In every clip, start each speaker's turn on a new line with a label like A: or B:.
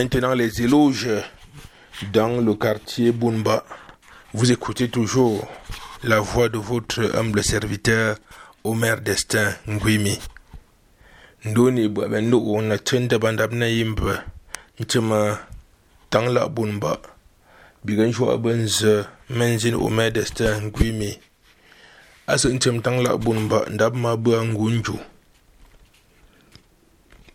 A: Maintenant, les éloges dans le quartier Bunba. Vous écoutez toujours la voix de votre humble serviteur Omer Destin Nguimi. Ndoni bwa ndo na tenda bandab na yimba ntima tangla bunba bigan shwa banza menzin Omer Destin Nguimi. Asa ntim tangla bunba ndab ma bwa ngunju.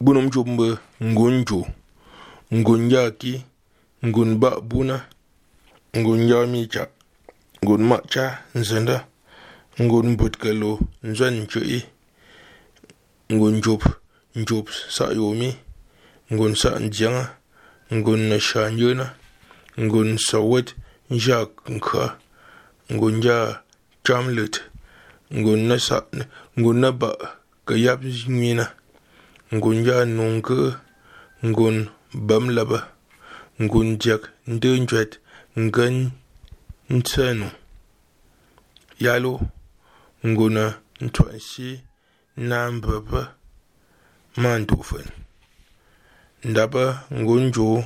A: Bunum jumba ngunju. ngun yaki ngun ba buna ngun yamica ngun ma cha nzenda ngun butkalo nzan chui ngun jup njub sa yomi ngun sa njanga ngun na shanyona ngun sawat nja nka ngun ja chamlet ngun na sa ngun na ba kayap yap ngun ja nungke ngun bamlaba ngunjak ndunjwet ngan ntsenu. Yalo nguna ntwanshi nambaba mandufen ndaba ngunju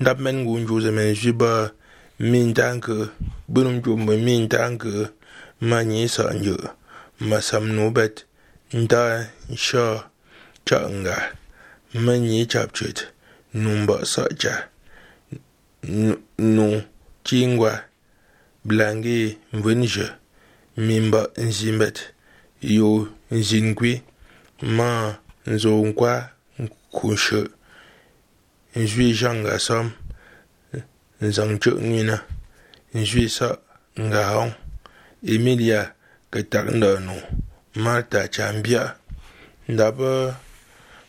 A: ndabmen ngunju zemen jiba mindange bunumju mindange manyisa nyu masamnubet nda nsha changa manyi chapchit. Ni chap chet numba nu chingwa blangi mvenje mimba nzimbet yo nzingwi ma nzonkwa nkushe nzwi janga sam nzangche ngina nzwi sa ngahong emilia ketak ndanu marta chambia ndaba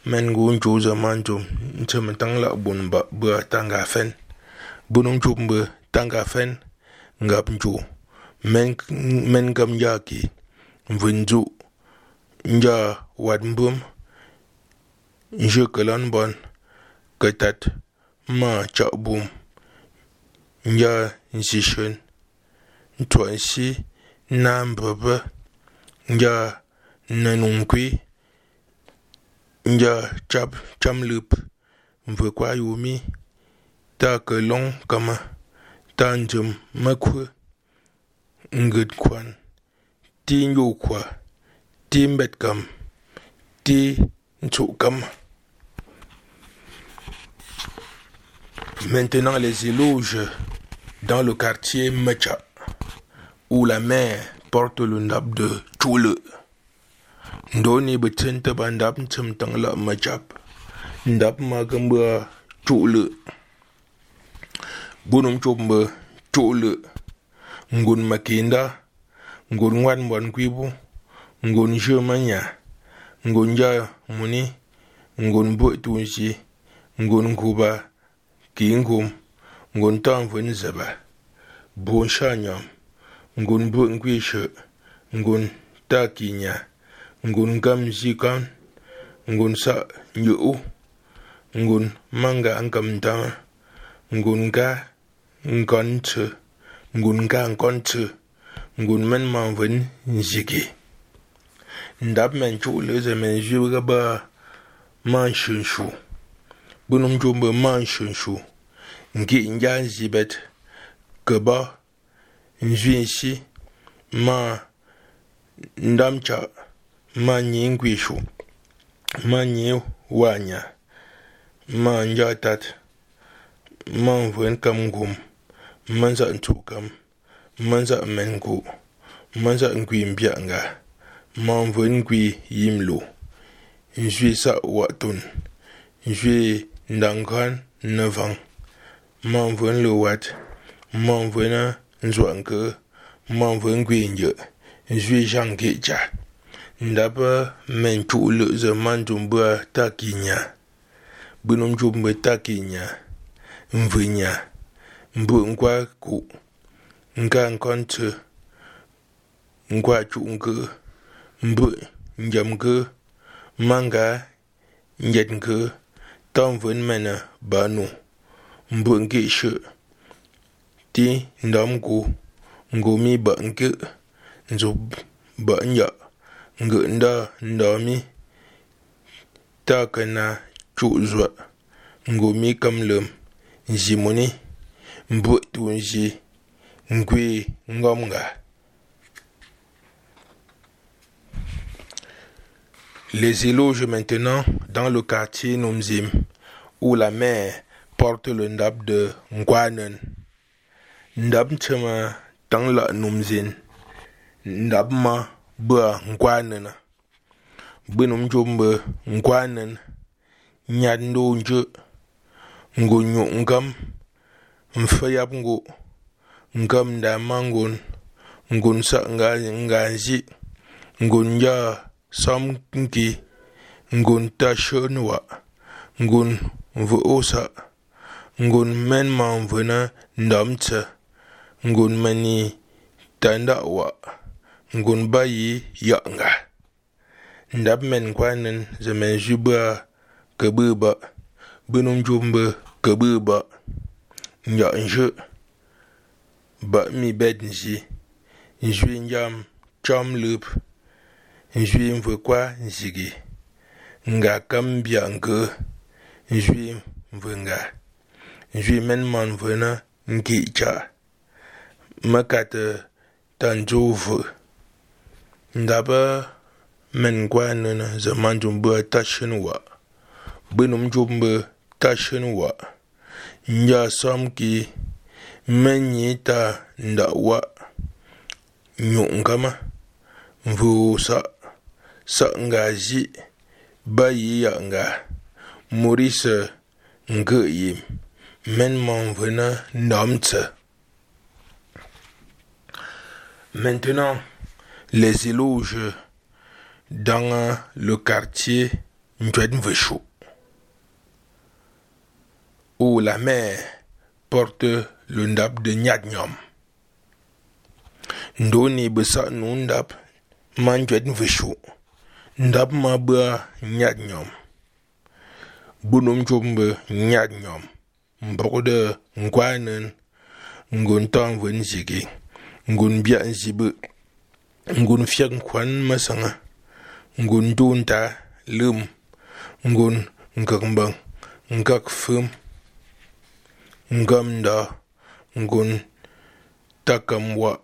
A: mɛngu n choo zamanjom n chɛmi tiŋla bunba bua tangafen bunu n chumbu tangafen ngab n choo mɛn gam yaa ke n vun zo n yaa wad n bum n ʒe kalan bɔn ka tat n maa chaɣ bum. N yaa n ʒi shɛn n tɔɣi n shi n naan bibi n nja chap cham lup. Mvwe kwa yumi ta ke long kama. Ta njem makwe ngit kwan. Ti nyo kwa. Ti mbet kam. Ti nchu kam. Maintenant les éloges dans le quartier Mecha où la mère porte le nab de Choule. Ndoni bi tin ti ba ndab tim tiŋ la ma jab ndab ma gimbi chule bunum chumbi chule ngun makinda ngun ŋwan bon kwibu ngun ʒe manya ngun ja muni ngun buɣi tuunsi ngun kuba kingum ngun taŋ vun zaba buɣun shanyam ngun buɣi nkwiishi ngun ta kiinya ngun ngam zikan ngun sa nyuu ngun manga ngam dama ngun ga ngon tse ngun ga ngon tse ngun men man ven zigi ndab men chu le ze men zibga ba man shun shu bunum ju ba man shun shu. Ngi nja zibet gaba nzwinsi ma ndamcha cha ma nyi ngwishu ma nyi wanya ma njatat ma vwen kam ngum ma za ntu kam ma za men ngu ma za ngwi mbyanga ma vwen ngwi yimlo nzwi sa watun nzwi ndangkan nevang. Ma vwen lo wat ma vwen nzwanke ma vwen ngwi nje nzwi jange ja ndaba eh, men chuɣuli za man jumba ta kinya bunum jumba ta kinya nvinya mbu ngwa ku. Nka nkonte nkwa chuŋke mbu njamke manga njetke tam vun mena eh, banu mbu nke she. Ti ndamgu ngumi ba nke. Nzub Ngʉ̌ ndɔ̌ mí tά kαʼ naa cuʼ zuαʼ ngoo mí kəm. Les éloges maintenant dans le quartier Nomzim, où la mère porte le ndap de Ngwanen. Ndap Tchema dans la Nomzin. Ma bua nkwanena bwino mjombe nkwanen nyat ndonje ngo nyo ngam. Mfe ngo ngam da mangon. Ngon sa nganji ngon ya sam nki. Ngon ta shonwa ngon mvu osa. Ngon men ma mvuna ndamtse ngon mani tanda wa. Ngun ba bayi yanga ndab men kwanan zaman jubba kabuba bunum jumba kabuba nya nje ba mi bed nji njui njam chom lup njui mvwe kwa nzigi nga kam bia nke njui mvwe nga. Njui men man mvwe na nki cha makate tanjo vwe. ndaba men kwa Ndaba-mingwa nini zamanjumbu ta-shin-wa gbinim-jumbu ta-shin-wa n-yaɣisom-ki m-mini ta n-daɣi-wa sa saɣinga-ʒi bayi-yaɣinga mori-si n-giɣi-yim Maintenant, man-vuna les éloges dans le quartier Ndouednvechou, où la mère porte le ndap de Nyadnyom. Ndoni besa nu ndap ma Ndouednvechou, ndap ma bua Nyadnyom. Bunum jumbe Nyadnyom, mbokde ngwanen ngun tan ven ngun fiyag kwan masanga. Ngun dun da lum ngun ngakmbang ngak fum ngam da ngun takam wa.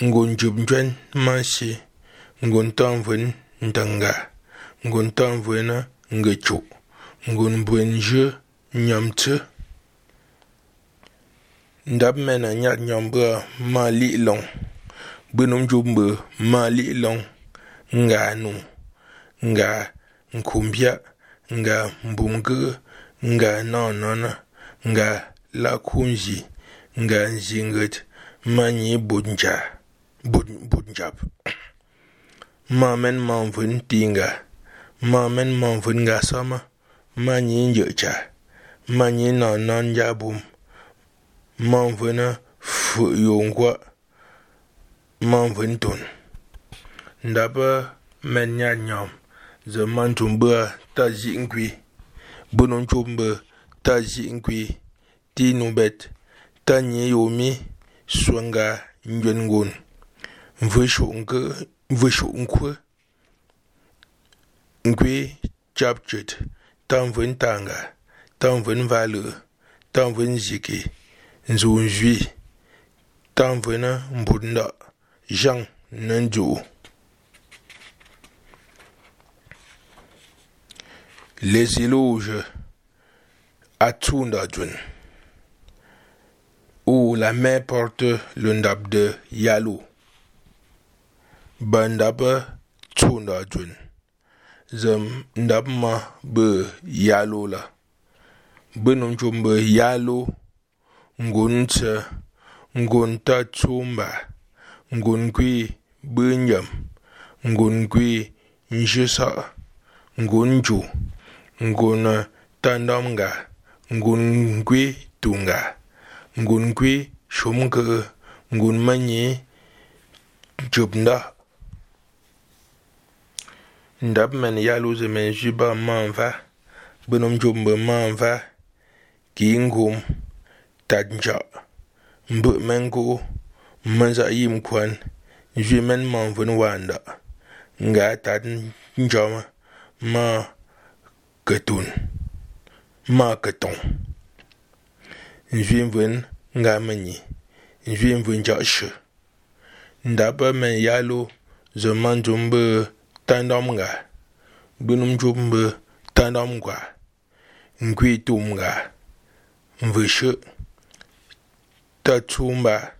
A: Ngun jub jen masi ngun tam vun ndanga. Ngun tam vuna ngachu ngun buen je nyam tse. Ndab mena nyat nyambra ma li long. Bunum jub ma li long nga nu nga nkumbia nga mbumge nga nonona nga la kunji nga nzinget ma nyi budnja bud budnjab ma men ma vun tinga ma men ma vun nga sama ma nyi njecha ma nyi non non jabum ma vuna fu yongwa manventun ndabə mɛn nya nyam. Zə mantumbə ta zi'inkwi bənoncombə ta zi'inkwi ti nubɛt ta nyi yomi swenga ngwengon mvəshu'unkwe nkwi capcət ta mvən tanga ta mvən valə ta mvən ziki nzunzwi ta mvən mbudnda' Jean Nandjou. Les éloges à Tundadjoun, où la main porte le ndab de Yalou. Bandab Tundadjoun, zem ndab ma be Yalou la. Benonjum be Yalou, ngonte, ngonta Tumba. Benum chumbe Yalo ngun tse ngun ta tsumba ngun kwi bunyam ngun kwi njisa ngun quy ngun tandamga ngun kwi tunga ngun kwi shumke ngun manyi jubnda ndab men yalu ze men jiba manva benum jumbe manva ki ngum tad nja mbë men ko man zaɣ yim kɔn ʒi mini manvuni waanda n gaa tani jɔm maa kɛtun maa kɛtɔŋ n ʒi vun n gaa mi nyi n ʒi vun jaɣ shɛ n daa pa mɛn yaalo zo man dum bi tandɔm ga gbunum jum bi tandɔm gwa n kwi tum ga n vu shɛ ta tumba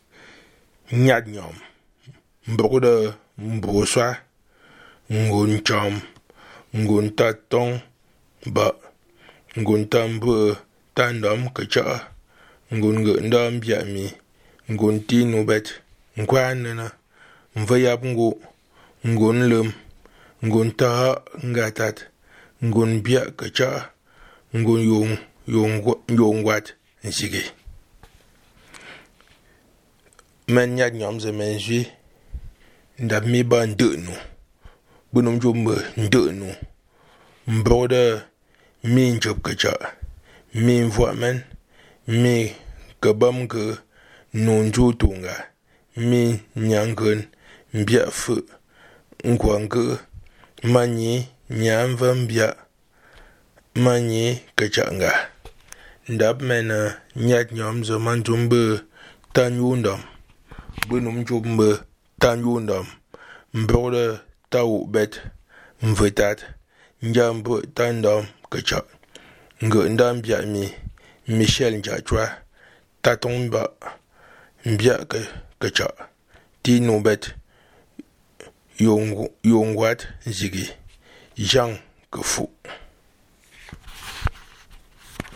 A: Benum nyom Nyadnyam. Mbroda mboswa, ngon cham, ngon tatong, ba, ngon tambe, ta ndam ka cha'a ngun ngə ndam biya mi ngun ti nu bet nkwan mvayap mva yab ngu ngun lum ngun ta ngatat ngun biya ka cha'a ngun yung yung yung wat nsige men nyat nyam ze men zwi ndab mi ba ndə nu bunum jumbe ndə nu mbroda mi njub ka mi vua men, mi ke bam ke nun ju tunga mi nyangen mbia fu nkwange manyi nyamva mbia manyi kachanga ndap men nyat nyom zo man jumbe tan yundam bunum mbe tan yundam ta tawu bet, mve tat. Njam mbe tan dam kechak nge ndam bia mi, michel njachwa tatong mba mbia ke kechak ti nubet yongwat zigi. Jang ke fu.